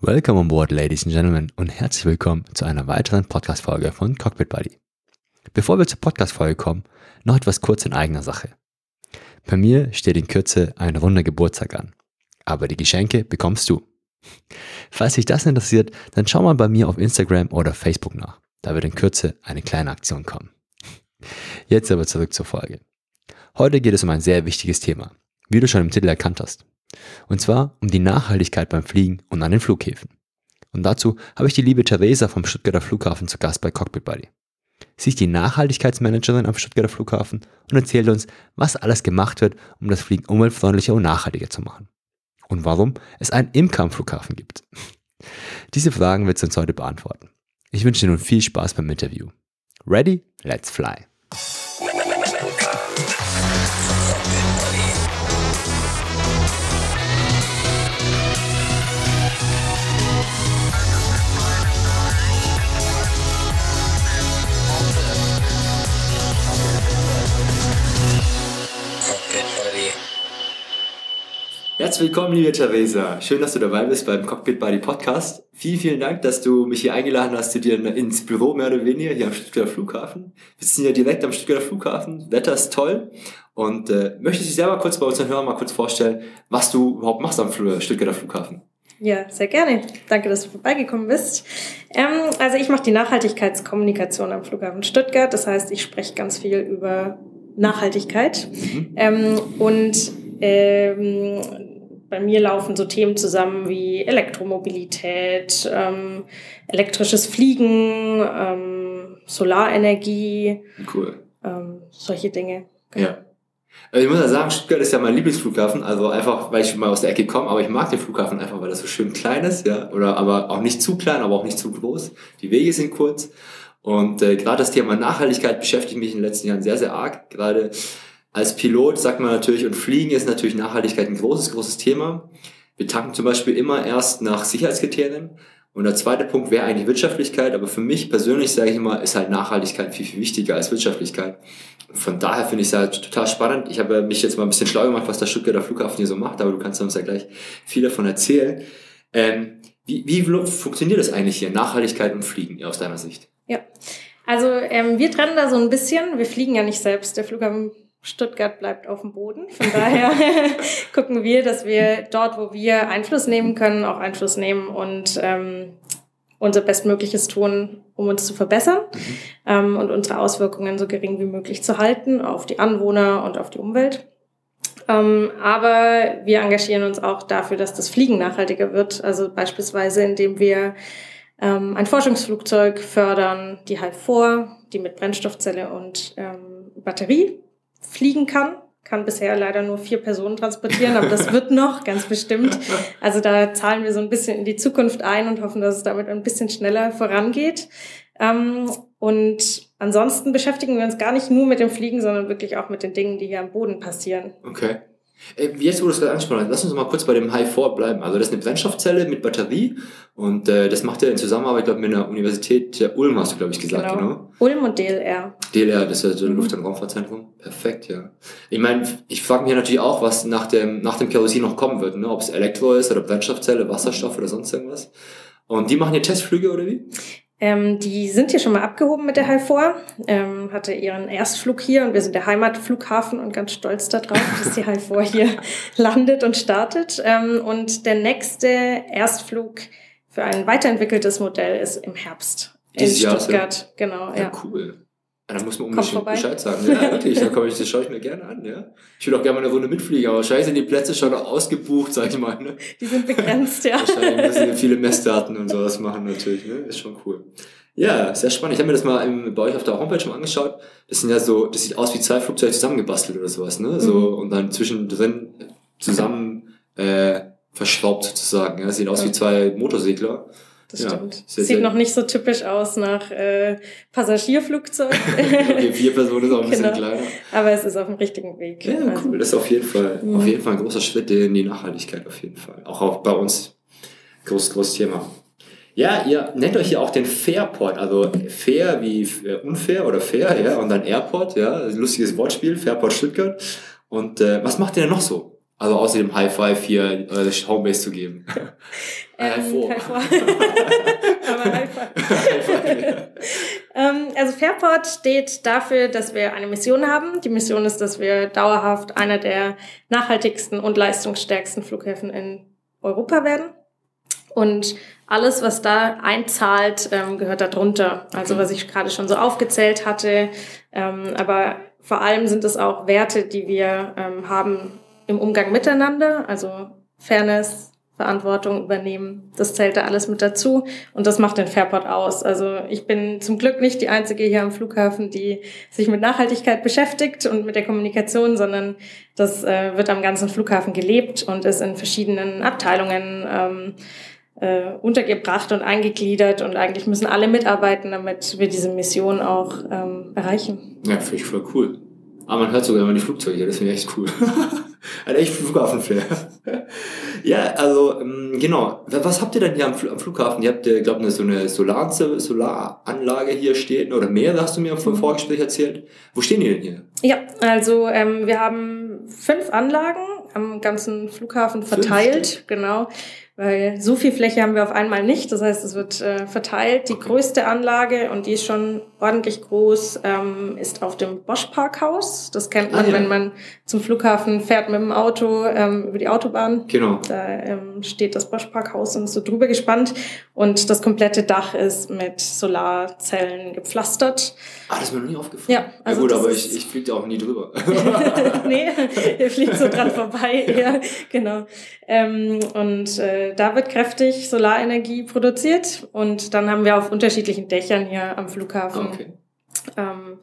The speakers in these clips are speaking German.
Welcome on board, Ladies and Gentlemen, und herzlich willkommen zu einer weiteren Podcast-Folge von Cockpit Buddy. Bevor wir zur Podcast-Folge kommen, noch etwas kurz in eigener Sache. Bei mir steht in Kürze ein runder Geburtstag an, aber die Geschenke bekommst du. Falls dich das interessiert, dann schau mal bei mir auf Instagram oder Facebook nach. Da wird in Kürze eine kleine Aktion kommen. Jetzt aber zurück zur Folge. Heute geht es um ein sehr wichtiges Thema, wie du schon im Titel erkannt hast. Und zwar um die Nachhaltigkeit beim Fliegen und an den Flughäfen. Und dazu habe ich die liebe Theresa vom Stuttgarter Flughafen zu Gast bei Cockpit Buddy. Sie ist die Nachhaltigkeitsmanagerin am Stuttgarter Flughafen und erzählt uns, was alles gemacht wird, um das Fliegen umweltfreundlicher und nachhaltiger zu machen. Und warum es einen Imker am Flughafen gibt. Diese Fragen wird sie uns heute beantworten. Ich wünsche dir nun viel Spaß beim Interview. Ready? Let's fly! Herzlich willkommen, liebe Theresa. Schön, dass du dabei bist beim Cockpit Buddy Podcast. Vielen, vielen Dank, dass du mich hier eingeladen hast zu dir ins Büro, mehr oder weniger, hier am Stuttgarter Flughafen. Wir sind ja direkt am Stuttgarter Flughafen. Wetter ist toll. Und äh, möchtest du dich selber kurz bei unseren Hörern mal kurz vorstellen, was du überhaupt machst am Stuttgarter Flughafen? Ja, sehr gerne. Danke, dass du vorbeigekommen bist. Ähm, also ich mache die Nachhaltigkeitskommunikation am Flughafen Stuttgart. Das heißt, ich spreche ganz viel über Nachhaltigkeit. Mhm. Ähm, und ähm, bei mir laufen so Themen zusammen wie Elektromobilität, ähm, elektrisches Fliegen, ähm, Solarenergie. Cool. Ähm, solche Dinge. Ja. Also ich muss ja sagen, Stuttgart ist ja mein Lieblingsflughafen, also einfach, weil ich mal aus der Ecke komme, aber ich mag den Flughafen einfach, weil das so schön klein ist, ja, oder aber auch nicht zu klein, aber auch nicht zu groß. Die Wege sind kurz und äh, gerade das Thema Nachhaltigkeit beschäftigt mich in den letzten Jahren sehr, sehr arg. Gerade als Pilot sagt man natürlich, und Fliegen ist natürlich Nachhaltigkeit ein großes, großes Thema. Wir tanken zum Beispiel immer erst nach Sicherheitskriterien. Und der zweite Punkt wäre eigentlich Wirtschaftlichkeit, aber für mich persönlich sage ich immer, ist halt Nachhaltigkeit viel, viel wichtiger als Wirtschaftlichkeit. Von daher finde ich es halt total spannend. Ich habe mich jetzt mal ein bisschen schlau gemacht, was der Stuttgarter Flughafen hier so macht, aber du kannst uns ja gleich viel davon erzählen. Ähm, wie, wie funktioniert das eigentlich hier, Nachhaltigkeit und Fliegen aus deiner Sicht? Ja, also ähm, wir trennen da so ein bisschen. Wir fliegen ja nicht selbst. Der Flughafen Stuttgart bleibt auf dem Boden. Von daher gucken wir, dass wir dort, wo wir Einfluss nehmen können, auch Einfluss nehmen und ähm, unser Bestmögliches tun, um uns zu verbessern mhm. ähm, und unsere Auswirkungen so gering wie möglich zu halten auf die Anwohner und auf die Umwelt. Ähm, aber wir engagieren uns auch dafür, dass das Fliegen nachhaltiger wird. Also beispielsweise, indem wir ähm, ein Forschungsflugzeug fördern, die halt vor, die mit Brennstoffzelle und ähm, Batterie fliegen kann. Kann bisher leider nur vier Personen transportieren, aber das wird noch, ganz bestimmt. Also da zahlen wir so ein bisschen in die Zukunft ein und hoffen, dass es damit ein bisschen schneller vorangeht. Ähm, und ansonsten beschäftigen wir uns gar nicht nur mit dem Fliegen, sondern wirklich auch mit den Dingen, die hier am Boden passieren. Okay. Äh, jetzt, wo du es gerade angesprochen hast, lass uns mal kurz bei dem High 4 bleiben. Also das ist eine Brennstoffzelle mit Batterie und äh, das macht er in Zusammenarbeit, glaube mit der Universität der Ulm, hast du, glaube ich, gesagt, genau. genau. Ulm und DLR. DLR, das ist ja so ein mhm. Luft- und Raumfahrtzentrum. Perfekt, ja. Ich meine, ich frage mich natürlich auch, was nach dem, nach dem Kerosin noch kommen wird, ne? ob es Elektro ist oder Brennstoffzelle, Wasserstoff oder sonst irgendwas. Und die machen hier Testflüge oder wie? Ähm, die sind hier schon mal abgehoben mit der HIFOR, ähm, hatte ihren Erstflug hier und wir sind der Heimatflughafen und ganz stolz darauf, dass die HIFOR hier landet und startet. Ähm, und der nächste Erstflug für ein weiterentwickeltes Modell ist im Herbst Dieses in Stuttgart. Jahr, genau, ja. ja. Cool. Ja, da muss man unbedingt Bescheid sagen. Ja, wirklich. Da komme ich, das schaue ich mir gerne an, ja. Ich will auch gerne mal eine Runde mitfliegen, aber wahrscheinlich sind die Plätze schon ausgebucht, sag ich mal. Ne? Die sind begrenzt, ja. Wahrscheinlich müssen wir viele Messdaten und sowas machen natürlich, ne? Ist schon cool. Ja, sehr spannend. Ich habe mir das mal im, bei euch auf der Homepage schon angeschaut. Das sind ja so, das sieht aus wie zwei Flugzeuge zusammengebastelt oder sowas, ne? So, mhm. und dann zwischendrin zusammen äh, verschraubt sozusagen. Ja? Das sieht aus wie zwei Motorsegler das ja, stimmt. Sehr, Sieht sehr noch nicht so typisch aus nach äh, Passagierflugzeug. okay, vier Personen ist auch ein bisschen genau. kleiner. Aber es ist auf dem richtigen Weg. Ja, also. cool. Das ist auf jeden Fall, mhm. auf jeden Fall ein großer Schritt in die Nachhaltigkeit, auf jeden Fall. Auch, auch bei uns. Groß, großes Thema. Ja, ihr nennt euch ja auch den Fairport, also fair wie äh, unfair oder fair, ja, und dann Airport, ja, lustiges Wortspiel, Fairport Stuttgart. Und äh, was macht ihr denn noch so? Also außer dem High Five hier äh, Homebase zu geben. Ähm, hervor. Aber einfach. ähm, also Fairport steht dafür, dass wir eine Mission haben. Die Mission ist, dass wir dauerhaft einer der nachhaltigsten und leistungsstärksten Flughäfen in Europa werden. Und alles, was da einzahlt, ähm, gehört darunter. Also was ich gerade schon so aufgezählt hatte. Ähm, aber vor allem sind es auch Werte, die wir ähm, haben im Umgang miteinander. Also Fairness, Verantwortung übernehmen. Das zählt da alles mit dazu und das macht den Fairport aus. Also ich bin zum Glück nicht die Einzige hier am Flughafen, die sich mit Nachhaltigkeit beschäftigt und mit der Kommunikation, sondern das äh, wird am ganzen Flughafen gelebt und ist in verschiedenen Abteilungen ähm, äh, untergebracht und eingegliedert und eigentlich müssen alle mitarbeiten, damit wir diese Mission auch ähm, erreichen. Ja, finde ich voll cool. Aber man hört sogar immer die Flugzeuge, das finde ich echt cool. Ein echt Flughafenflair. Ja, also ähm, genau. Was habt ihr denn hier am, Flughafen? Ihr habt, glaube ich, so eine Solar Solaranlage hier stehen oder mehrere, hast du mir im mhm. Vorgespräch erzählt. Wo stehen die denn hier? Ja, also ähm, wir haben fünf Anlagen am ganzen Flughafen verteilt, genau weil so viel Fläche haben wir auf einmal nicht. Das heißt, es wird äh, verteilt. Die größte Anlage, und die ist schon ordentlich groß, ähm, ist auf dem Bosch Parkhaus. Das kennt man, ah, ja. wenn man zum Flughafen fährt mit dem Auto ähm, über die Autobahn. Genau. Da ähm, steht das Bosch Parkhaus und ist so drüber gespannt. Und das komplette Dach ist mit Solarzellen gepflastert. Ah, das ist mir noch nie aufgefallen. Ja, also ja gut, aber ich, ich fliege da auch nie drüber. nee, ihr fliegt so dran vorbei. ja, genau. Ähm, und äh, da wird kräftig Solarenergie produziert und dann haben wir auf unterschiedlichen Dächern hier am Flughafen okay. ähm,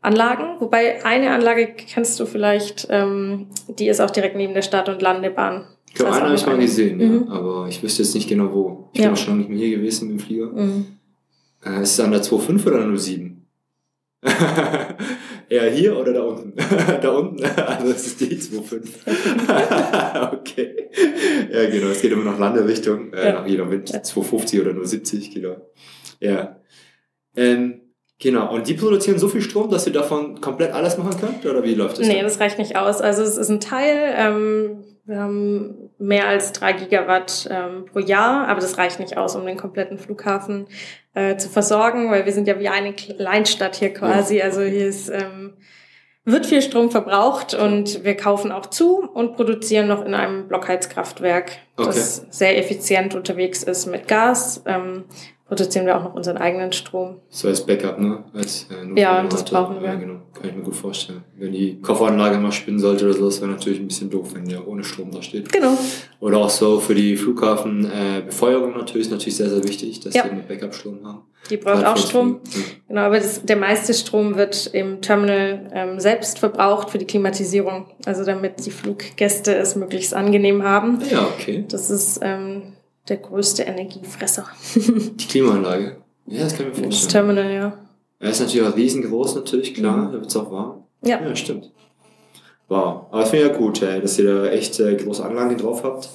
Anlagen. Wobei eine Anlage kennst du vielleicht, ähm, die ist auch direkt neben der Start- und Landebahn. Ich glaube, eine habe ich mal gesehen, mhm. ja, aber ich wüsste jetzt nicht genau wo. Ich ja. bin schon lange nicht mehr hier gewesen mit dem Flieger. Mhm. Äh, ist es an der 2.5 oder 07? Eher hier oder da unten? da unten, also das ist die 2,5. okay. Ja, genau, es geht immer nach Landerichtung, äh, ja. nach jeder Wind, 250 oder nur 70, genau. Ja. Ähm, genau, und die produzieren so viel Strom, dass ihr davon komplett alles machen könnt, oder wie läuft das? Nee, dann? das reicht nicht aus. Also es ist ein Teil, ähm, wir haben mehr als drei Gigawatt ähm, pro Jahr, aber das reicht nicht aus, um den kompletten Flughafen äh, zu versorgen, weil wir sind ja wie eine Kleinstadt hier quasi. Also hier ist, ähm, wird viel Strom verbraucht und wir kaufen auch zu und produzieren noch in einem Blockheizkraftwerk, okay. das sehr effizient unterwegs ist mit Gas. Ähm, produzieren wir auch noch unseren eigenen Strom. So als Backup, ne? Als, äh, ja, das brauchen wir. Ja, genau. Kann ich mir gut vorstellen. Wenn die Kofferanlage mal spinnen sollte oder so, das wäre natürlich ein bisschen doof, wenn die auch ohne Strom da steht. Genau. Oder auch so für die Flughafenbefeuerung äh, natürlich, ist natürlich sehr, sehr wichtig, dass ja. die mit Backup-Strom haben. Die braucht auch Strom. Ja. Genau, aber das, der meiste Strom wird im Terminal ähm, selbst verbraucht für die Klimatisierung. Also damit die Fluggäste es möglichst angenehm haben. Ja, okay. Das ist ähm, der größte Energiefresser. die Klimaanlage. Ja, das kann ich mir vorstellen. Das Terminal, ja. Er ist natürlich auch riesengroß, natürlich, klar. Da wird es auch warm. Ja. Ja, stimmt. Wow. Aber das finde ich ja gut, ey, dass ihr da echt äh, große Anlagen drauf habt.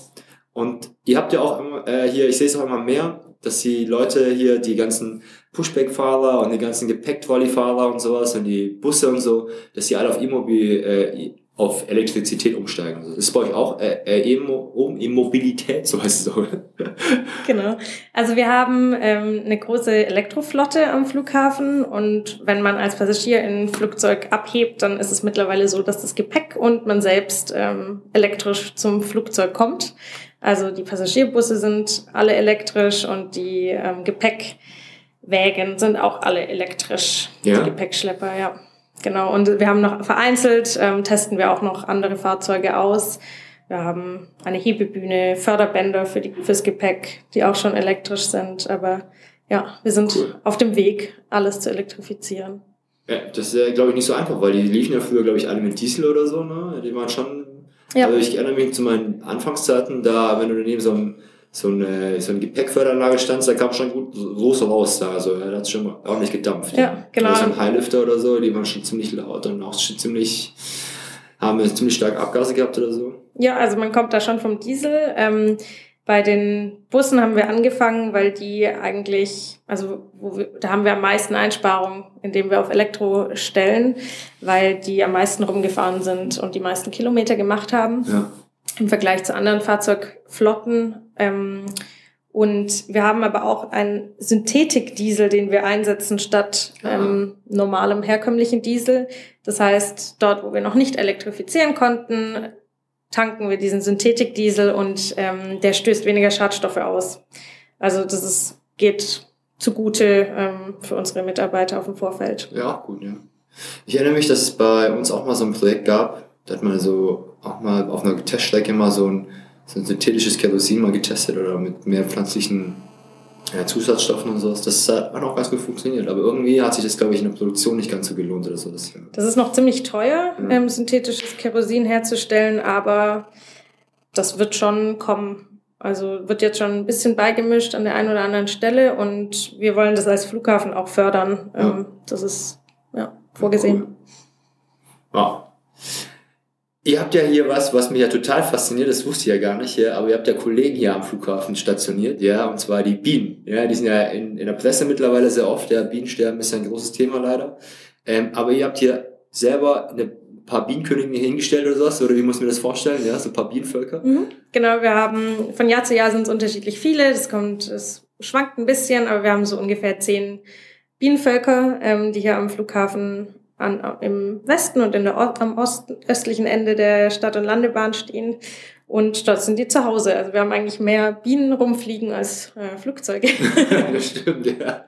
Und ihr habt ja auch immer, äh, hier, ich sehe es auch immer mehr, dass die Leute hier, die ganzen Pushback-Fahrer und die ganzen Gepäcktrolley-Fahrer und sowas und die Busse und so, dass die alle auf E-Mobil, äh, auf Elektrizität umsteigen. Das ist bei euch auch äh, äh, E-Mobilität, so heißt es so. genau. Also wir haben ähm, eine große Elektroflotte am Flughafen und wenn man als Passagier in ein Flugzeug abhebt, dann ist es mittlerweile so, dass das Gepäck und man selbst ähm, elektrisch zum Flugzeug kommt. Also die Passagierbusse sind alle elektrisch und die ähm, Gepäckwägen sind auch alle elektrisch. Ja. Die Gepäckschlepper, ja. Genau, und wir haben noch vereinzelt, ähm, testen wir auch noch andere Fahrzeuge aus. Wir haben eine Hebebühne, Förderbänder für die, fürs Gepäck, die auch schon elektrisch sind. Aber ja, wir sind cool. auf dem Weg, alles zu elektrifizieren. Ja, das ist, ja, glaube ich, nicht so einfach, weil die liefen ja früher, glaube ich, alle mit Diesel oder so. Ne? Die waren schon. Ja. Also ich erinnere mich zu meinen Anfangszeiten, da, wenn du neben so einem so eine, so eine Gepäckförderanlage stand, da kam schon gut groß raus da. Also er hat schon ordentlich gedampft. Ja, genau. Also ein Highlifter oder so, die waren schon ziemlich laut und auch schon ziemlich, haben ziemlich stark Abgase gehabt oder so. Ja, also man kommt da schon vom Diesel. Ähm, bei den Bussen haben wir angefangen, weil die eigentlich, also wo wir, da haben wir am meisten Einsparungen, indem wir auf Elektro stellen, weil die am meisten rumgefahren sind und die meisten Kilometer gemacht haben. Ja. Im Vergleich zu anderen Fahrzeugflotten ähm, Und wir haben aber auch einen Synthetikdiesel, den wir einsetzen statt Ah. ähm, normalem herkömmlichen Diesel. Das heißt, dort, wo wir noch nicht elektrifizieren konnten, tanken wir diesen Synthetikdiesel und ähm, der stößt weniger Schadstoffe aus. Also das ist, geht zugute ähm, für unsere Mitarbeiter auf dem Vorfeld. Ja, gut, ja. Ich erinnere mich, dass es bei uns auch mal so ein Projekt gab, da hat man so auch mal auf einer Teststrecke mal so ein, so ein synthetisches Kerosin mal getestet oder mit mehr pflanzlichen ja, Zusatzstoffen und sowas. Das hat auch ganz gut funktioniert, aber irgendwie hat sich das, glaube ich, in der Produktion nicht ganz so gelohnt oder so. Das, ja. Ist noch ziemlich teuer, Mhm. ähm, synthetisches Kerosin herzustellen, aber das wird schon kommen. Also wird jetzt schon ein bisschen beigemischt an der einen oder anderen Stelle und wir wollen das als Flughafen auch fördern. Ja. Ähm, das ist ja vorgesehen. Ja. Ihr habt ja hier was, was mich ja total fasziniert, das wusste ich ja gar nicht, ja, aber ihr habt ja Kollegen hier am Flughafen stationiert, ja, und zwar die Bienen. Ja, die sind ja in, in der Presse mittlerweile sehr oft, ja, Bienensterben ist ja ein großes Thema leider. Ähm, aber ihr habt hier selber eine paar Bienenköniginnen hingestellt oder sowas, oder wie muss man das vorstellen, ja, so ein paar Bienenvölker? Mhm. Genau, wir haben von Jahr zu Jahr sind es unterschiedlich viele. Das kommt, es schwankt ein bisschen, aber wir haben so ungefähr zehn Bienenvölker, ähm, die hier am Flughafen an, im Westen und in der, am Osten, östlichen Ende der Stadt- und Landebahn stehen. Und dort sind die zu Hause. Also wir haben eigentlich mehr Bienen rumfliegen als äh, Flugzeuge. das stimmt, ja.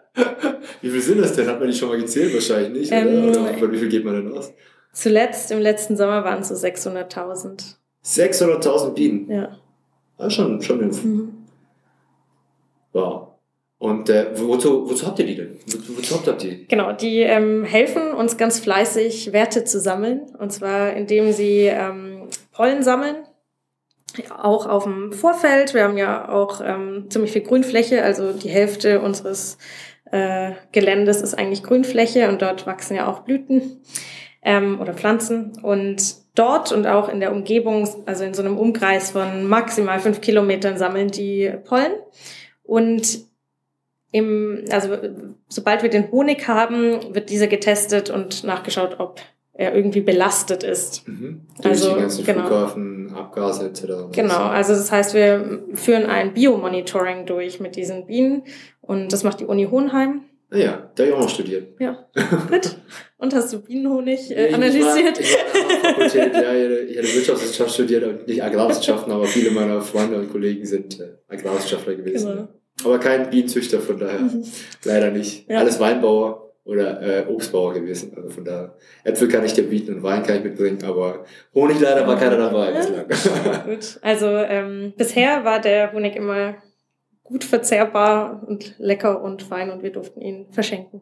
Wie viel sind das denn? Hat man die schon mal gezählt? Wahrscheinlich nicht, Ähm, oder? oder wie viel geht man denn aus? Zuletzt im letzten Sommer waren es so 600.000. 600.000 Bienen. Ja. Ja, schon, schon eine Mhm. Wow. Und äh, wozu, wozu habt ihr die denn? Wo, wozu habt ihr die? Genau, die ähm, helfen uns ganz fleißig, Werte zu sammeln. Und zwar, indem sie ähm, Pollen sammeln. Auch auf dem Vorfeld. Wir haben ja auch ähm, ziemlich viel Grünfläche. Also die Hälfte unseres äh, Geländes ist eigentlich Grünfläche und dort wachsen ja auch Blüten ähm, oder Pflanzen. Und dort und auch in der Umgebung, also in so einem Umkreis von maximal fünf Kilometern, sammeln die Pollen. Und im, also sobald wir den Honig haben, wird dieser getestet und nachgeschaut, ob er irgendwie belastet ist. Mhm. Durch Also, die ganzen genau. Flughafen, Abgase etc. Genau, also das heißt, wir führen ein Biomonitoring durch mit diesen Bienen und das macht die Uni Hohenheim. Ah ja, da habe ich auch noch studiert. Ja, gut. Und hast du Bienenhonig äh, ich war- analysiert? Ich war der Fakultät, ja, ich ich hatte Wirtschaftswissenschaft studiert und nicht Agrarwissenschaften, aber viele meiner Freunde und Kollegen sind äh, Agrarwissenschaftler gewesen. Genau. Aber kein Bienenzüchter, von daher Mhm. leider nicht. Ja. Alles Weinbauer oder äh, Obstbauer gewesen. Also von daher, Äpfel kann ich dir bieten und Wein kann ich mitbringen, aber Honig leider war keiner dabei Ja. bislang. Gut. Also ähm, bisher war der Honig immer gut verzehrbar und lecker und fein und wir durften ihn verschenken.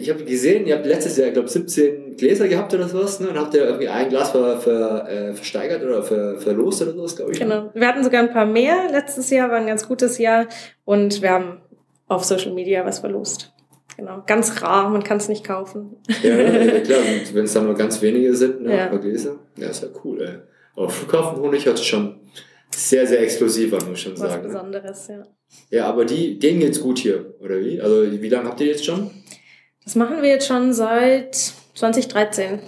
Ich habe gesehen, ihr habt letztes Jahr, ich glaube 17 Gläser gehabt oder sowas, ne? Und habt ihr irgendwie ein Glas ver, ver, äh, versteigert oder ver, verlost oder sowas, glaube ich. ne? Genau. Wir hatten sogar ein paar mehr. Letztes Jahr war ein ganz gutes Jahr und wir haben auf Social Media was verlost. Genau. Ganz rar, man kann es nicht kaufen. Ja, ja klar, und wenn es dann nur ganz wenige sind, ne, Ja. ein paar Gläser, ja, ist ja cool, ey. Aber Flughafenhonig hört sich schon sehr, sehr exklusiv an, muss ich schon Was sagen. Ne? Besonderes, ja. Ja, aber die, denen geht's gut hier, oder wie? Also, wie lange habt ihr jetzt schon? Das machen wir jetzt schon seit 2013.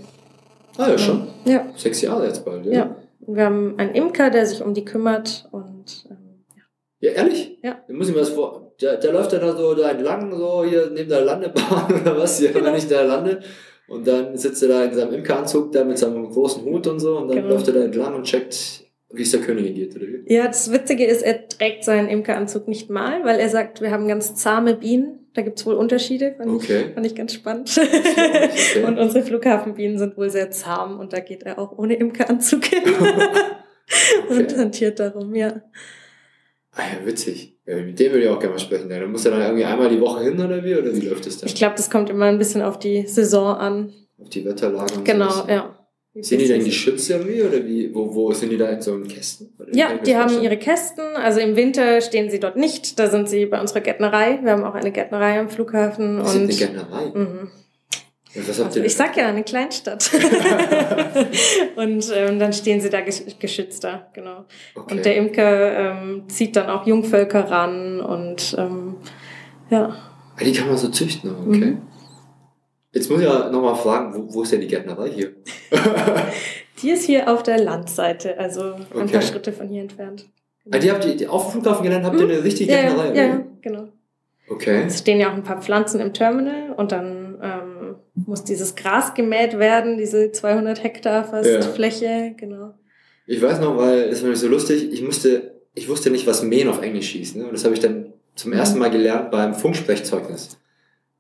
Ah, ja, schon. Ja, Sechs Jahre jetzt bald, ja. ja. Wir haben einen Imker, der sich um die kümmert und ähm, ja. Ja, ehrlich? Ja. Da muss ich mir das vor. Der, der läuft dann da so da entlang, so hier neben der Landebahn oder was, hier, Genau. wenn ich da lande. Und dann sitzt er da in seinem Imkeranzug, da mit seinem großen Hut und so, und dann Genau. läuft er da entlang und checkt, wie es der Königin geht, oder wie? Ja, das Witzige ist, er trägt seinen Imkeranzug nicht mal, weil er sagt, wir haben ganz zahme Bienen. Da gibt's wohl Unterschiede. Fand, Okay. ich, fand ich ganz spannend. okay. Und unsere Flughafenbienen sind wohl sehr zahm und da geht er auch ohne Imkeranzug hin und hantiert darum, ja. Ah ja, witzig. Mit dem würde ich auch gerne mal sprechen. Dann muss er dann irgendwie einmal die Woche hin, oder wie? Oder wie läuft das dann? Ich glaube, das kommt immer ein bisschen auf die Saison an. Auf die Wetterlage und Genau, sowas. ja. Sind die denn geschützt irgendwie? Oder wie? Wo, wo sind die da in so einem Kästen? Ja, die haben vorstellen? ihre Kästen. Also im Winter stehen sie dort nicht. Da sind sie bei unserer Gärtnerei. Wir haben auch eine Gärtnerei am Flughafen. Das ist eine Und Gärtnerei. Mhm. Also ich sag ja, eine Kleinstadt. und ähm, dann stehen sie da gesch- geschützter, genau. okay. Und der Imker ähm, zieht dann auch Jungvölker ran und ähm, ja. Ah, die kann man so züchten, okay. Mhm. Jetzt muss ich ja nochmal fragen, wo, wo ist denn die Gärtnerei hier? Die ist hier auf der Landseite, also ein Okay. paar Schritte von hier entfernt. Ah, die habt ihr, die, auf dem Flughafen gelernt, habt ihr Hm? eine richtige Ja, Gärtnerei? ja, oder ja, genau. Okay. Es stehen ja auch ein paar Pflanzen im Terminal und dann ähm, muss dieses Gras gemäht werden, diese 200 Hektar fast Ja. Fläche, genau. Ich weiß noch, weil das war nämlich so lustig, ich musste, ich wusste nicht, was Mähen auf Englisch hieß. Ne? Und das habe ich dann zum ersten Mal gelernt beim Funksprechzeugnis.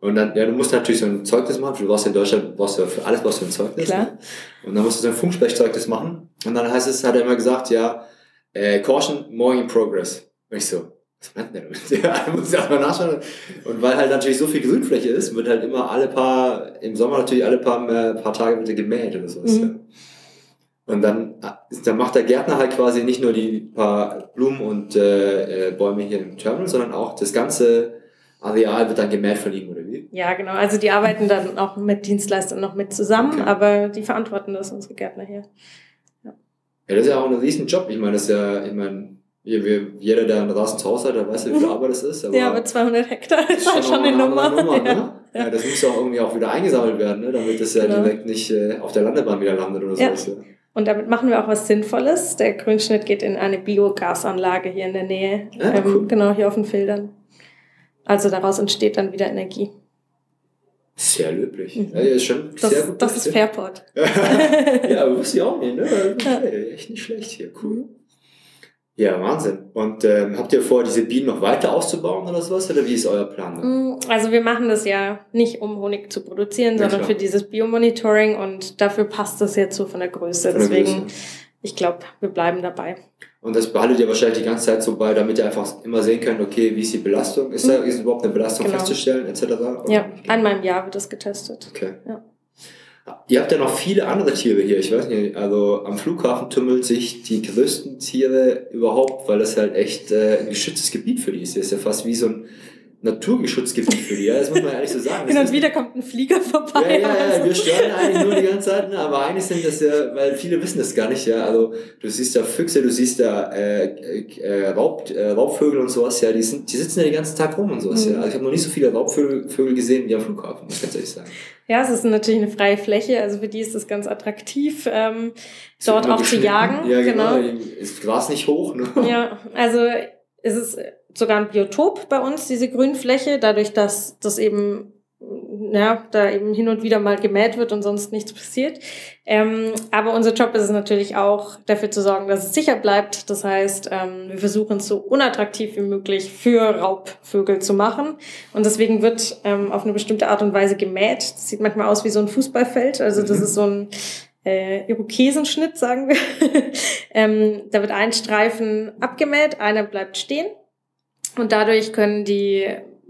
Und dann, ja, du musst natürlich so ein Zeugnis machen. Du brauchst in Deutschland, brauchst du für alles brauchst du ein Zeugnis. Klar. Ne? Und dann musst du so ein Funksprechzeugnis machen. Und dann heißt es, hat er immer gesagt, ja, äh, Caution, mowing in progress. Und ich so, was meint der damit? Ja, da muss ich erstmal nachschauen. Und weil halt natürlich so viel Grünfläche ist, wird halt immer alle paar, im Sommer natürlich alle paar, äh, paar Tage wird er gemäht oder sowas. Mhm. Ja. Und dann, äh, dann macht der Gärtner halt quasi nicht nur die paar Blumen und äh, äh, Bäume hier im Terminal, sondern auch das ganze Areal wird dann gemäht von ihm, Ja, genau. Also die arbeiten dann auch mit Dienstleistern noch mit zusammen, Okay. aber die verantworten das, unsere Gärtner hier. Ja, das ist ja auch ein riesen Job. Ich meine, das ist ja, ich meine, jeder, der einen Rasen zu Hause hat, der weiß ja, wie viel Arbeit das ist. Aber Mhm. ja, aber 200 Hektar ist halt schon eine Nummer. Nummer ja. ne? ja. das muss ja auch irgendwie auch wieder eingesammelt werden, ne? damit das ja Genau. direkt nicht äh, auf der Landebahn wieder landet oder Ja. sowas. Ja. Und damit machen wir auch was Sinnvolles. Der Grünschnitt geht in eine Biogasanlage hier in der Nähe. Ah, ähm, cool. Genau, hier auf den Filtern. Also daraus entsteht dann wieder Energie. Sehr löblich. Mhm. Ja, ist schon Das, sehr gut. das ist Fairport. ja, aber wusste ich auch nicht, ne? Okay, echt nicht schlecht hier, cool. Ja, Wahnsinn. Und ähm, habt ihr vor, diese Bienen noch weiter auszubauen oder sowas? Oder wie ist euer Plan? da? Mm, Also wir machen das ja nicht, um Honig zu produzieren, Ja, sondern klar. für dieses Biomonitoring und dafür passt das jetzt so von der Größe. Von der Deswegen, Größe. Ich glaube, wir bleiben dabei. Und das behaltet ihr wahrscheinlich die ganze Zeit so bei, damit ihr einfach immer sehen könnt, okay, wie ist die Belastung? Ist da ist überhaupt eine Belastung Genau. festzustellen, etc.? Oder? Ja, einmal im Jahr wird das getestet. Okay. Ja. Ihr habt ja noch viele andere Tiere hier. Ich weiß nicht, also am Flughafen tummeln sich die größten Tiere überhaupt, weil das halt echt äh, ein geschütztes Gebiet für die ist. Das ist ja fast wie so ein Naturschutzgebiet für die. Ja, das muss man ehrlich so sagen. Das Hin und wieder kommt ein Flieger vorbei. Ja, ja, ja, also- wir stören eigentlich nur die ganze Zeit, ne? aber eigentlich sind das ja, weil viele wissen das gar nicht, ja, also du siehst da Füchse, du siehst da äh, äh, Raub, äh, Raubvögel und sowas, ja, die, sind, die sitzen ja den ganzen Tag rum und sowas, Mhm. ja. Also ich habe noch nicht so viele Raubvögel Vögel gesehen wie am Flughafen, muss ich ganz ehrlich sagen. Ja, es ist natürlich eine freie Fläche, also für die ist das ganz attraktiv, ähm, Es dort auch zu jagen. Ja, genau. Ist Gras nicht hoch, ne? Ja, also es ist sogar ein Biotop bei uns, diese Grünfläche, dadurch, dass das eben, ja, da eben hin und wieder mal gemäht wird und sonst nichts passiert. Ähm, aber unser Job ist es natürlich auch, dafür zu sorgen, dass es sicher bleibt. Das heißt, ähm, wir versuchen es so unattraktiv wie möglich für Raubvögel zu machen. Und deswegen wird ähm, auf eine bestimmte Art und Weise gemäht. Das sieht manchmal aus wie so ein Fußballfeld. Also das Mhm. ist so ein äh, Irokesenschnitt, sagen wir. ähm, da wird ein Streifen abgemäht, einer bleibt stehen. Und dadurch können die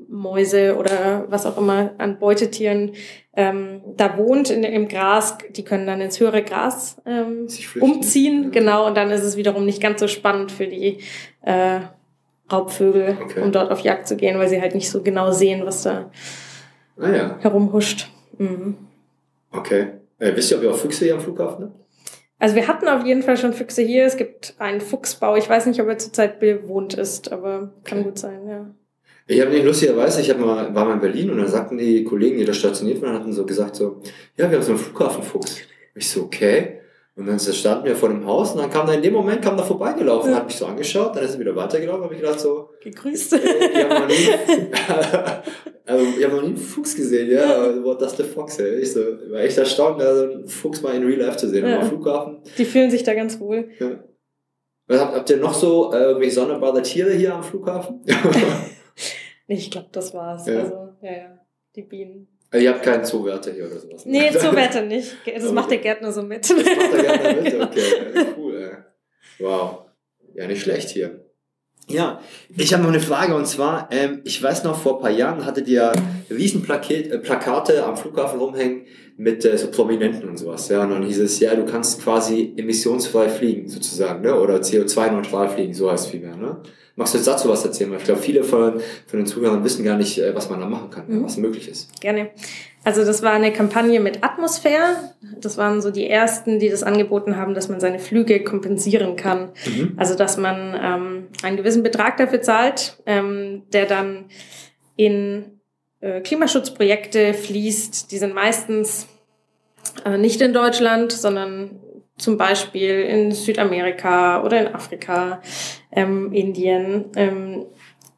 Mäuse oder was auch immer an Beutetieren ähm, da wohnt in, im Gras, die können dann ins höhere Gras ähm, umziehen, Ja. genau, und dann ist es wiederum nicht ganz so spannend für die äh, Raubvögel, Okay. um dort auf Jagd zu gehen, weil sie halt nicht so genau sehen, was da Ah ja, herumhuscht. Mhm. okay. Äh, wisst ihr, ob ihr auch Füchse hier am Flughafen habt? Also wir hatten auf jeden Fall schon Füchse hier. Es gibt einen Fuchsbau. Ich weiß nicht, ob er zurzeit bewohnt ist, aber kann gut sein, ja. Ich habe nicht lustigerweise, ich hab mal, war mal in Berlin und dann sagten die Kollegen, die da stationiert waren, hatten so gesagt so, ja, wir haben so einen Flughafenfuchs. Ich so, okay. Und dann standen wir vor dem Haus und dann kam da in dem Moment, kam da vorbeigelaufen, Ja. hat mich so angeschaut, dann ist er wieder weitergelaufen, habe ich gedacht so, Gegrüßt. äh, ich habe noch nie, also habe noch nie einen Fuchs gesehen, ja, also, what does the fox, ey? Ich so, war echt erstaunt, da so einen Fuchs mal in Real Life zu sehen, Ja. am Flughafen. Die fühlen sich da ganz wohl. Ja. Was Habt, habt ihr noch so äh, irgendwelche sonderbare Tiere hier am Flughafen? Ich glaube, das war's. Ja. Also, ja, ja. Die Bienen. Also ihr habt keinen Zoowärter hier oder sowas? ne? Nee, Wette nicht. Das Okay. macht der Gärtner so mit. Das macht er gerne mit, okay. Cool, ey. Wow. Ja, nicht schlecht hier. Ja, ich habe noch eine Frage und zwar, ähm, ich weiß noch, vor ein paar Jahren hattet ihr riesen Plaket, äh, Plakate am Flughafen rumhängen mit äh, so Prominenten und sowas. Ja, und dann hieß es, ja, du kannst quasi emissionsfrei fliegen, sozusagen, ne? oder CO2-neutral fliegen, so heißt es vielmehr. Ne? Magst du jetzt dazu was erzählen? Weil ich glaube, viele von, von den Zuhörern wissen gar nicht, äh, was man da machen kann, Mhm. was möglich ist. Gerne. Also das war eine Kampagne mit Atmosphäre. Das waren so die ersten, die das angeboten haben, dass man seine Flüge kompensieren kann. Mhm. Also dass man ähm, einen gewissen Betrag dafür zahlt, ähm, der dann in äh, Klimaschutzprojekte fließt. Die sind meistens äh, nicht in Deutschland, sondern zum Beispiel in Südamerika oder in Afrika, ähm, Indien. Ähm,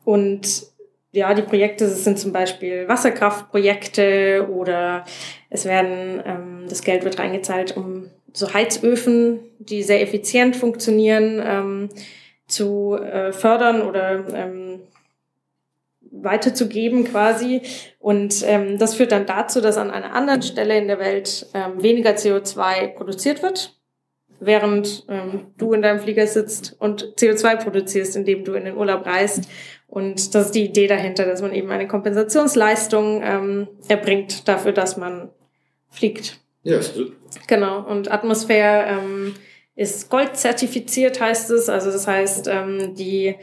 und ja, die Projekte sind zum Beispiel Wasserkraftprojekte oder es werden, ähm, das Geld wird reingezahlt, um so Heizöfen, die sehr effizient funktionieren, ähm, zu äh, fördern oder ähm, weiterzugeben quasi. Und ähm, das führt dann dazu, dass an einer anderen Stelle in der Welt ähm, weniger CO2 produziert wird, während ähm, du in deinem Flieger sitzt und CO2 produzierst, indem du in den Urlaub reist. Und das ist die Idee dahinter, dass man eben eine Kompensationsleistung ähm, erbringt dafür, dass man fliegt. Ja, ist super. Genau. Und Atmosphäre ähm, ist Gold zertifiziert, heißt es. Also das heißt, ähm, die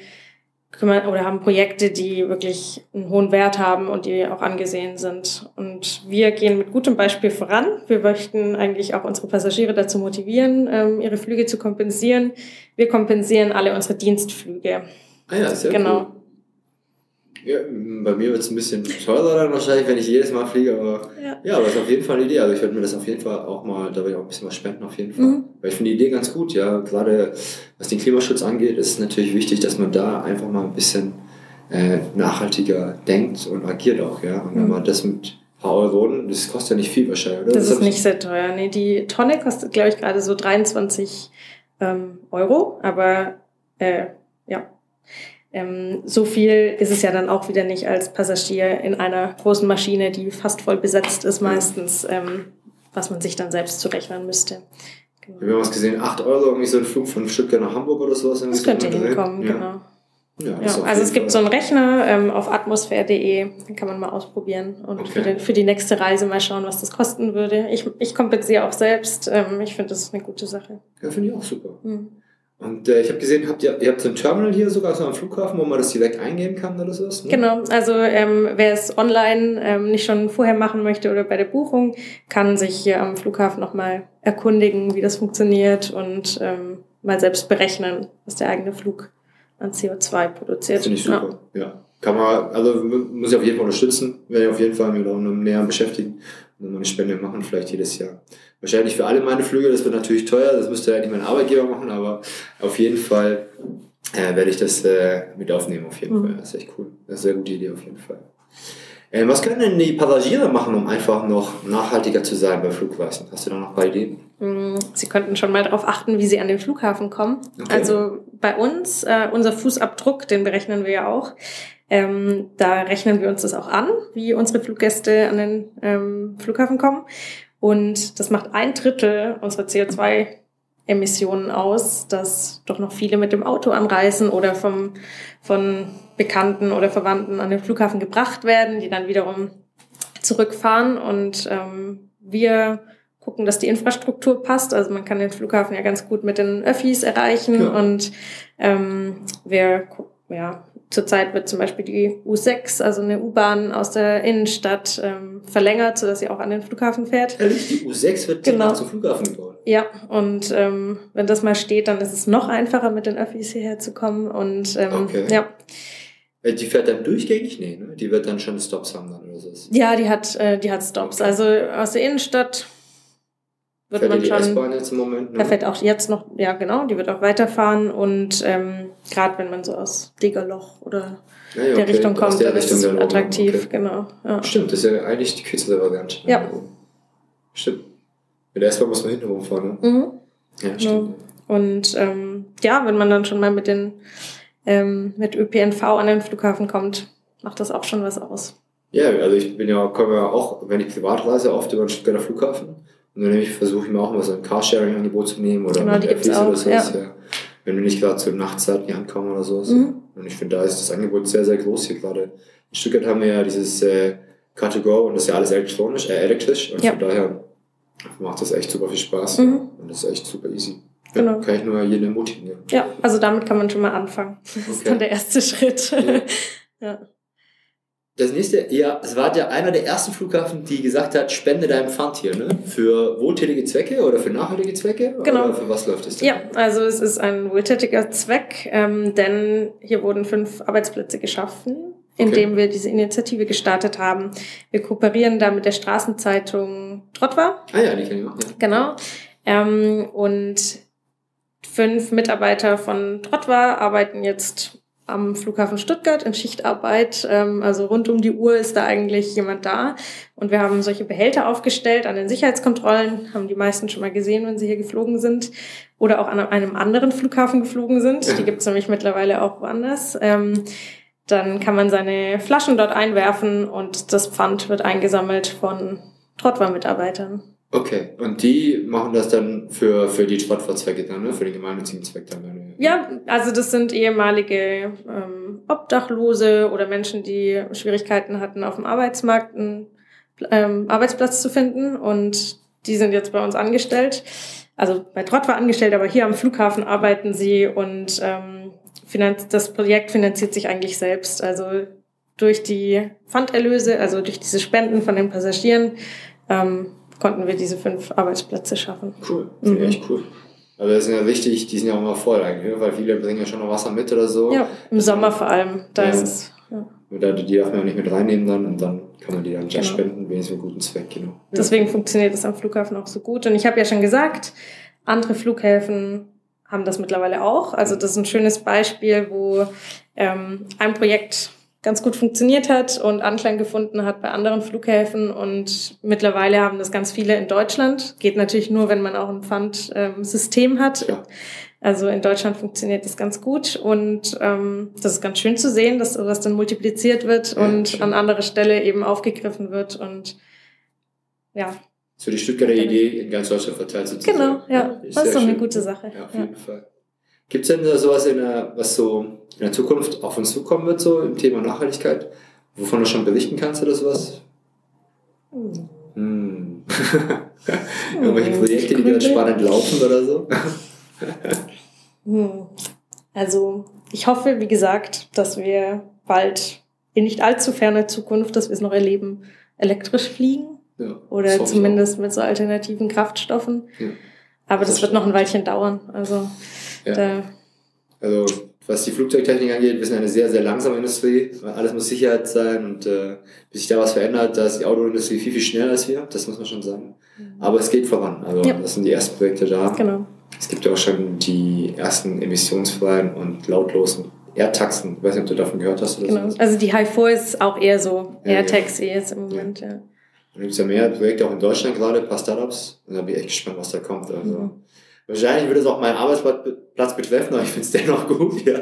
kümmern oder haben Projekte, die wirklich einen hohen Wert haben und die auch angesehen sind. Und wir gehen mit gutem Beispiel voran. Wir möchten eigentlich auch unsere Passagiere dazu motivieren, ähm, ihre Flüge zu kompensieren. Wir kompensieren alle unsere Dienstflüge. Ah ja, sehr Genau. cool. Ja, bei mir wird es ein bisschen teurer dann wahrscheinlich, wenn ich jedes Mal fliege, aber Ja. ja, aber ist auf jeden Fall eine Idee. Also ich werde mir das auf jeden Fall auch mal, da werde ich auch ein bisschen was spenden auf jeden Fall. Mhm. Weil ich finde die Idee ganz gut, ja. Gerade was den Klimaschutz angeht, ist es natürlich wichtig, dass man da einfach mal ein bisschen äh, nachhaltiger denkt und agiert auch, ja. Und wenn Mhm. man das mit ein paar Euronen, das kostet ja nicht viel wahrscheinlich, oder? Das hab ist ich- nicht sehr teuer. Nee, die Tonne kostet, glaube ich, gerade so 23 ähm, Euro. Aber äh, ja, ähm, so viel ist es ja dann auch wieder nicht als Passagier in einer großen Maschine, die fast voll besetzt ist, meistens, ähm, was man sich dann selbst zurechnen müsste. Genau. Wir haben was gesehen, 8 Euro, irgendwie so ein Flug von Stuttgart nach Hamburg oder sowas. Das könnte hinkommen, ja. genau. Ja, Ja, also es gibt so einen Rechner ähm, auf atmosphäre.de, den kann man mal ausprobieren und Okay. für, den, für die nächste Reise mal schauen, was das kosten würde. Ich, ich kompensiere auch selbst. Ähm, ich finde, das ist eine gute Sache. Ja, finde ich auch super. Mhm. Und äh, ich habe gesehen, habt ihr, ihr habt so ein Terminal hier sogar so am Flughafen, wo man das direkt eingeben kann oder sowas? Ne? Genau, also ähm, wer es online ähm, nicht schon vorher machen möchte oder bei der Buchung, kann sich hier am Flughafen nochmal erkundigen, wie das funktioniert und ähm, mal selbst berechnen, was der eigene Flug an CO2 produziert. Finde ich super. Ja. Kann man, also muss ich auf jeden Fall unterstützen, werde ich auf jeden Fall mir da noch näher beschäftigen und mal eine Spende machen, vielleicht jedes Jahr. Wahrscheinlich für alle meine Flüge, das wird natürlich teuer, das müsste ja nicht mein Arbeitgeber machen, aber auf jeden Fall äh, werde ich das äh, mit aufnehmen, auf jeden Mhm. Fall. Das ist echt cool. Das ist eine sehr gute Idee, auf jeden Fall. Ähm, was können denn die Passagiere machen, um einfach noch nachhaltiger zu sein bei Flugreisen? Hast du da noch ein paar Ideen? Mm, Sie könnten schon mal darauf achten, wie Sie an den Flughafen kommen. Okay. Also bei uns, äh, unser Fußabdruck, den berechnen wir ja auch. Ähm, da rechnen wir uns das auch an, wie unsere Fluggäste an den ähm, Flughafen kommen. Und das macht ein Drittel unserer CO2-Emissionen aus, dass doch noch viele mit dem Auto anreisen oder vom, von Bekannten oder Verwandten an den Flughafen gebracht werden, die dann wiederum zurückfahren. Und ähm, wir gucken, dass die Infrastruktur passt. Also man kann den Flughafen ja ganz gut mit den Öffis erreichen. Ja. Und ähm, wir, ja, zurzeit wird zum Beispiel die U6, also eine U-Bahn aus der Innenstadt, ähm, verlängert, sodass sie auch an den Flughafen fährt. Ehrlich, die U6 wird Genau. zum Flughafen gebaut. Ja, und ähm, wenn das mal steht, dann ist es noch einfacher, mit den Öffis hierher zu kommen. Und ähm, Okay. ja. Äh, Die fährt dann durchgängig? Nee, ne? Die wird dann schon Stops haben dann oder so. ja, die hat, äh, die hat Stops. Also aus der Innenstadt wird man die schon. S-Bahn jetzt im Moment? Ne? Da fährt auch jetzt noch, ja genau, die wird auch weiterfahren und ähm, gerade wenn man so aus Degerloch oder Ja, ja, der okay. Richtung kommt, der dann ist Richtung es attraktiv, okay. genau. Ja. Stimmt, das ist ja eigentlich die kürzere Variante. Ja. Stimmt. Mit der S-Bahn muss man hinten rumfahren, ne? Mhm. Ja, stimmt. Und ähm, ja, wenn man dann schon mal mit den ähm, mit ÖPNV an den Flughafen kommt, macht das auch schon was aus. Ja, also ich bin ja, komme ja auch, wenn ich privat reise, oft über den Stuttgarter Flughafen. Und dann versuche ich mir auch mal so ein Carsharing-Angebot zu nehmen oder Genau, mit Appis oder auch, sowas. Ja. Wenn wir nicht gerade zur Nachtzeit hier ankommen oder sowas. Mhm. Und ich finde, da ist das Angebot sehr, sehr groß hier gerade. In Stuttgart haben wir ja dieses äh, Car2Go und das ist ja alles elektronisch, äh, elektrisch. Und Ja. von daher macht das echt super viel Spaß. Mhm. Und das ist echt super easy. Ja, Genau. Kann ich nur jeden ermutigen. Ja. Ja, also damit kann man schon mal anfangen. Das ist Okay. dann der erste Schritt. Ja. ja. Das nächste, ja, es war ja einer der ersten Flughafen, die gesagt hat, spende dein Pfand hier, ne? Für wohltätige Zwecke oder für nachhaltige Zwecke? Genau. Oder für was läuft das denn? Ja, also es ist ein wohltätiger Zweck, ähm, denn hier wurden fünf Arbeitsplätze geschaffen, indem wir diese Initiative gestartet haben. Wir kooperieren da mit der Straßenzeitung Trottwar, Ah ja, die kann ich auch, ja. genau. Ähm, und fünf Mitarbeiter von Trotwa arbeiten jetzt am Flughafen Stuttgart in Schichtarbeit. Ähm, also rund um die Uhr ist da eigentlich jemand da. Und wir haben solche Behälter aufgestellt an den Sicherheitskontrollen. Haben die meisten schon mal gesehen, wenn sie hier geflogen sind. Oder auch an einem anderen Flughafen geflogen sind. Die gibt es nämlich mittlerweile auch woanders. Ähm, dann kann man seine Flaschen dort einwerfen und das Pfand wird eingesammelt von Trottwar-Mitarbeitern. Okay, und die machen das dann für, für die Trottwar-Zwecke dann, ne? für den gemeinnützigen Zweck dann? Ja, also das sind ehemalige ähm, Obdachlose oder Menschen, die Schwierigkeiten hatten, auf dem Arbeitsmarkt einen ähm, Arbeitsplatz zu finden und die sind jetzt bei uns angestellt. Also bei Trott war angestellt, aber hier am Flughafen arbeiten sie und ähm, das Projekt finanziert sich eigentlich selbst. Also durch die Pfanderlöse, also durch diese Spenden von den Passagieren, ähm, konnten wir diese fünf Arbeitsplätze schaffen. Cool, finde mhm. echt cool. Aber das ist ja wichtig, die sind ja auch immer voll eigentlich, ne? weil viele bringen ja schon noch Wasser mit oder so. Ja, im Sommer vor allem. Da ja. ist es. Ja. Die darf man ja nicht mit reinnehmen dann und dann kann man die dann genau. spenden, wenigstens für einen guten Zweck, genau. Deswegen funktioniert das am Flughafen auch so gut. Und ich habe ja schon gesagt, andere Flughäfen haben das mittlerweile auch. Also das ist ein schönes Beispiel, wo ähm, ein Projekt ganz gut funktioniert hat und Anklang gefunden hat bei anderen Flughäfen. Und mittlerweile haben das ganz viele in Deutschland. Geht natürlich nur, wenn man auch ein Pfandsystem ähm, hat. Ja. Also in Deutschland funktioniert das ganz gut und ähm, das ist ganz schön zu sehen, dass sowas dann multipliziert wird ja, und schön. an anderer Stelle eben aufgegriffen wird und ja. So die Stuttgarter Idee in ganz Deutschland verteilt sozusagen. Genau, ja. Ist das ist doch eine gute Sache. Ja, auf jeden Fall. Gibt es denn da sowas, in der, was so in der Zukunft auf uns zukommen wird, so im Thema Nachhaltigkeit, wovon du schon berichten kannst oder sowas? Hm. hm. Irgendwelche Projekte, die gerade spannend laufen oder so? hm. Also, ich hoffe, wie gesagt, dass wir bald in nicht allzu ferner Zukunft, dass wir es noch erleben, elektrisch fliegen. Ja, oder zumindest mit so alternativen Kraftstoffen. Ja, Aber das, das wird noch ein Weilchen dauern. Also ja. Da also was die Flugzeugtechnik angeht, wir sind eine sehr, sehr langsame Industrie. Alles muss Sicherheit sein und äh, bis sich da was verändert, da ist die Autoindustrie viel, viel schneller als wir, das muss man schon sagen. Mhm. Aber es geht voran. Also ja. das sind die ersten Projekte da. Genau. Es gibt ja auch schon die ersten emissionsfreien und lautlosen AirTaxen. Ich weiß nicht, ob du davon gehört hast oder genau. so. Also die Hi4 ist auch eher so ja, AirTaxi ja. jetzt im Moment, ja. ja. Dann gibt es ja mehr Projekte auch in Deutschland gerade, ein paar Startups. Und da bin ich echt gespannt, was da kommt. Also, mhm. Wahrscheinlich würde es auch meinen Arbeitsplatz betreffen, aber ich finde es dennoch gut, ja.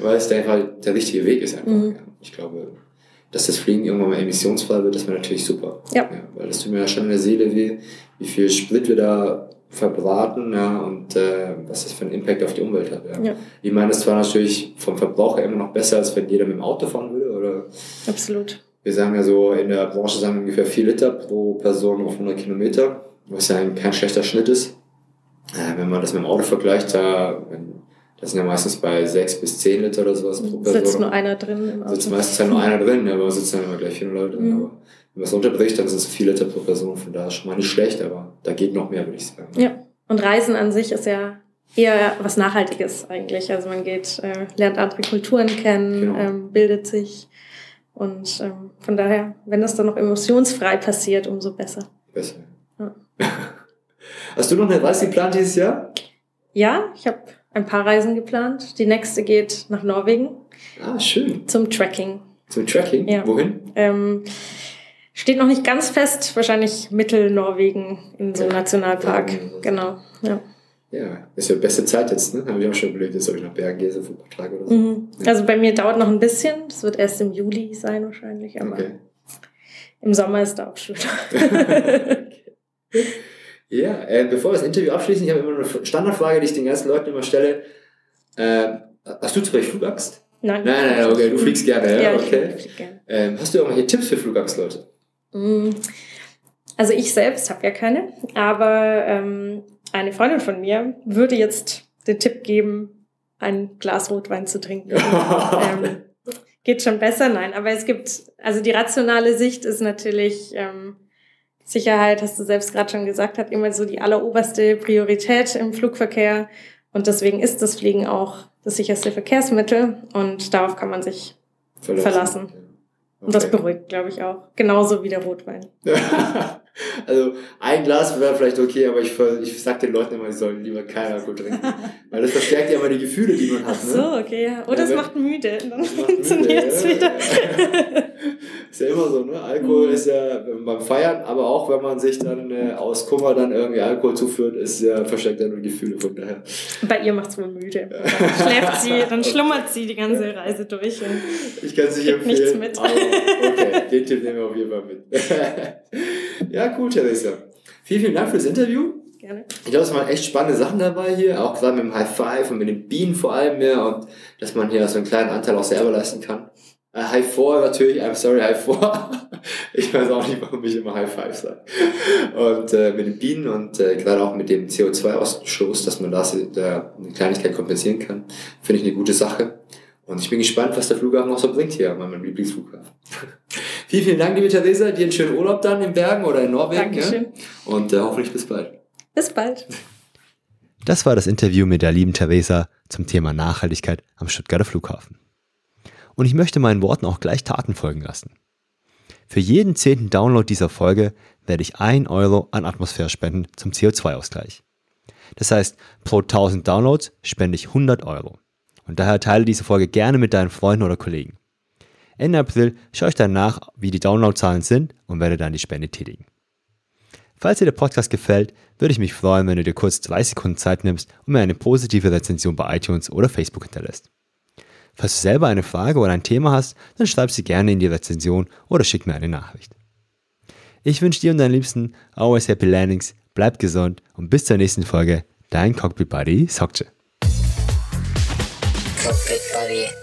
Weil es einfach der richtige Weg ist einfach. Mhm. Ja. Ich glaube, dass das Fliegen irgendwann mal emissionsfrei wird, das wäre natürlich super. Ja. ja. Weil das tut mir ja schon in der Seele weh, wie viel Sprit wir da verbraten, ja, und äh, was das für einen Impact auf die Umwelt hat. Ja. ja. Ich meine, das war natürlich vom Verbraucher immer noch besser, als wenn jeder mit dem Auto fahren würde, oder? Absolut. Wir sagen ja so, in der Branche sagen wir ungefähr 4 Liter pro Person auf 100 Kilometer, was ja kein schlechter Schnitt ist wenn man das mit dem Auto vergleicht, da, das sind ja meistens bei sechs bis zehn Liter oder sowas pro Person. Sitzt nur einer drin im Auto. Sitzt meistens ja nur einer drin, aber sitzen dann immer gleich vier Leute drin. Mhm. Aber wenn man es unterbricht, dann sind es vier Liter pro Person, von daher schon mal nicht schlecht, aber da geht noch mehr, würde ich sagen. Ja, und Reisen an sich ist ja eher was Nachhaltiges eigentlich. Also man geht, äh, lernt andere Kulturen kennen, genau. ähm, bildet sich. Und ähm, von daher, wenn das dann noch emotionsfrei passiert, umso besser. Besser. Ja. Hast du noch eine Reise geplant dieses Jahr? Ja, ich habe ein paar Reisen geplant. Die nächste geht nach Norwegen. Ah, schön. Zum Tracking. Zum Tracking? Ja. Wohin? Ähm, steht noch nicht ganz fest. Wahrscheinlich Mittelnorwegen in so einem Nationalpark. Ja, genau. Ja. Ja, ist ja beste Zeit jetzt, ne? Haben wir auch schon überlegt, jetzt ob ich nach Bergen gehe, so für ein paar Tage oder so. Mhm. Ja. Also bei mir dauert noch ein bisschen. Das wird erst im Juli sein wahrscheinlich, aber okay. im Sommer ist da auch schön. okay. Ja, äh, bevor wir das Interview abschließen, ich habe immer eine Standardfrage, die ich den ganzen Leuten immer stelle. Äh, hast du zufällig Flugangst? Nein. Nein, nein, okay, du fliegst gerne, ja? ja okay. Ich gerne. Ähm, hast du irgendwelche Tipps für Flugangstleute? Mm, also ich selbst habe ja keine, aber ähm, eine Freundin von mir würde jetzt den Tipp geben, ein Glas Rotwein zu trinken. ähm, geht schon besser, nein, aber es gibt, also die rationale Sicht ist natürlich, ähm, Sicherheit, hast du selbst gerade schon gesagt, hat immer so die alleroberste Priorität im Flugverkehr. Und deswegen ist das Fliegen auch das sicherste Verkehrsmittel und darauf kann man sich verlassen. verlassen. Und das beruhigt, glaube ich, auch. Genauso wie der Rotwein. also ein Glas wäre vielleicht okay, aber ich, ich sag den Leuten immer, sie sollen lieber keinen Alkohol trinken. Weil das verstärkt ja immer die Gefühle, die man hat. Ach ne? so, okay, ja. Oder ja, es macht müde. Dann funktioniert es wieder. Ist ja immer so, ne? Alkohol mhm. ist ja beim Feiern, aber auch wenn man sich dann äh, aus Kummer dann irgendwie Alkohol zuführt, ist ja versteckt ja nur die Gefühle von daher. Bei ihr macht es wohl müde. Dann schläft sie, dann schlummert sie die ganze Reise durch. ich kann es nicht empfehlen. Nichts mit. Aber okay, den Tipp nehmen wir auf jeden Fall mit. ja, cool, Theresa. Vielen, vielen Dank fürs Interview. Gerne. Ich glaube, es waren echt spannende Sachen dabei hier, auch gerade mit dem High Five und mit den Bienen vor allem mehr und dass man hier so einen kleinen Anteil auch selber leisten kann. Äh, High Four natürlich, I'm sorry, High Four. ich weiß auch nicht, warum ich immer High Five sage. Und äh, mit den Bienen und äh, gerade auch mit dem CO2-Ausstoß, dass man das da eine Kleinigkeit kompensieren kann, finde ich eine gute Sache. Und ich bin gespannt, was der Flughafen noch so bringt hier an meinem Lieblingsflughafen. vielen, vielen Dank, liebe Theresa. Dir einen schönen Urlaub dann in Bergen oder in Norwegen. Dankeschön. Ja? Und äh, hoffentlich bis bald. Bis bald. Das war das Interview mit der lieben Theresa zum Thema Nachhaltigkeit am Stuttgarter Flughafen. Und ich möchte meinen Worten auch gleich Taten folgen lassen. Für jeden zehnten Download dieser Folge werde ich 1 Euro an Atmosphäre spenden zum CO2-Ausgleich. Das heißt, pro 1000 Downloads spende ich 100 Euro. Und daher teile diese Folge gerne mit deinen Freunden oder Kollegen. Ende April schaue ich dann nach, wie die Downloadzahlen sind und werde dann die Spende tätigen. Falls dir der Podcast gefällt, würde ich mich freuen, wenn du dir kurz zwei Sekunden Zeit nimmst und mir eine positive Rezension bei iTunes oder Facebook hinterlässt. Falls du selber eine Frage oder ein Thema hast, dann schreib sie gerne in die Rezension oder schick mir eine Nachricht. Ich wünsche dir und deinen Liebsten always happy landings, bleib gesund und bis zur nächsten Folge, dein Cockpit Buddy Sokce. Cockpit Buddy.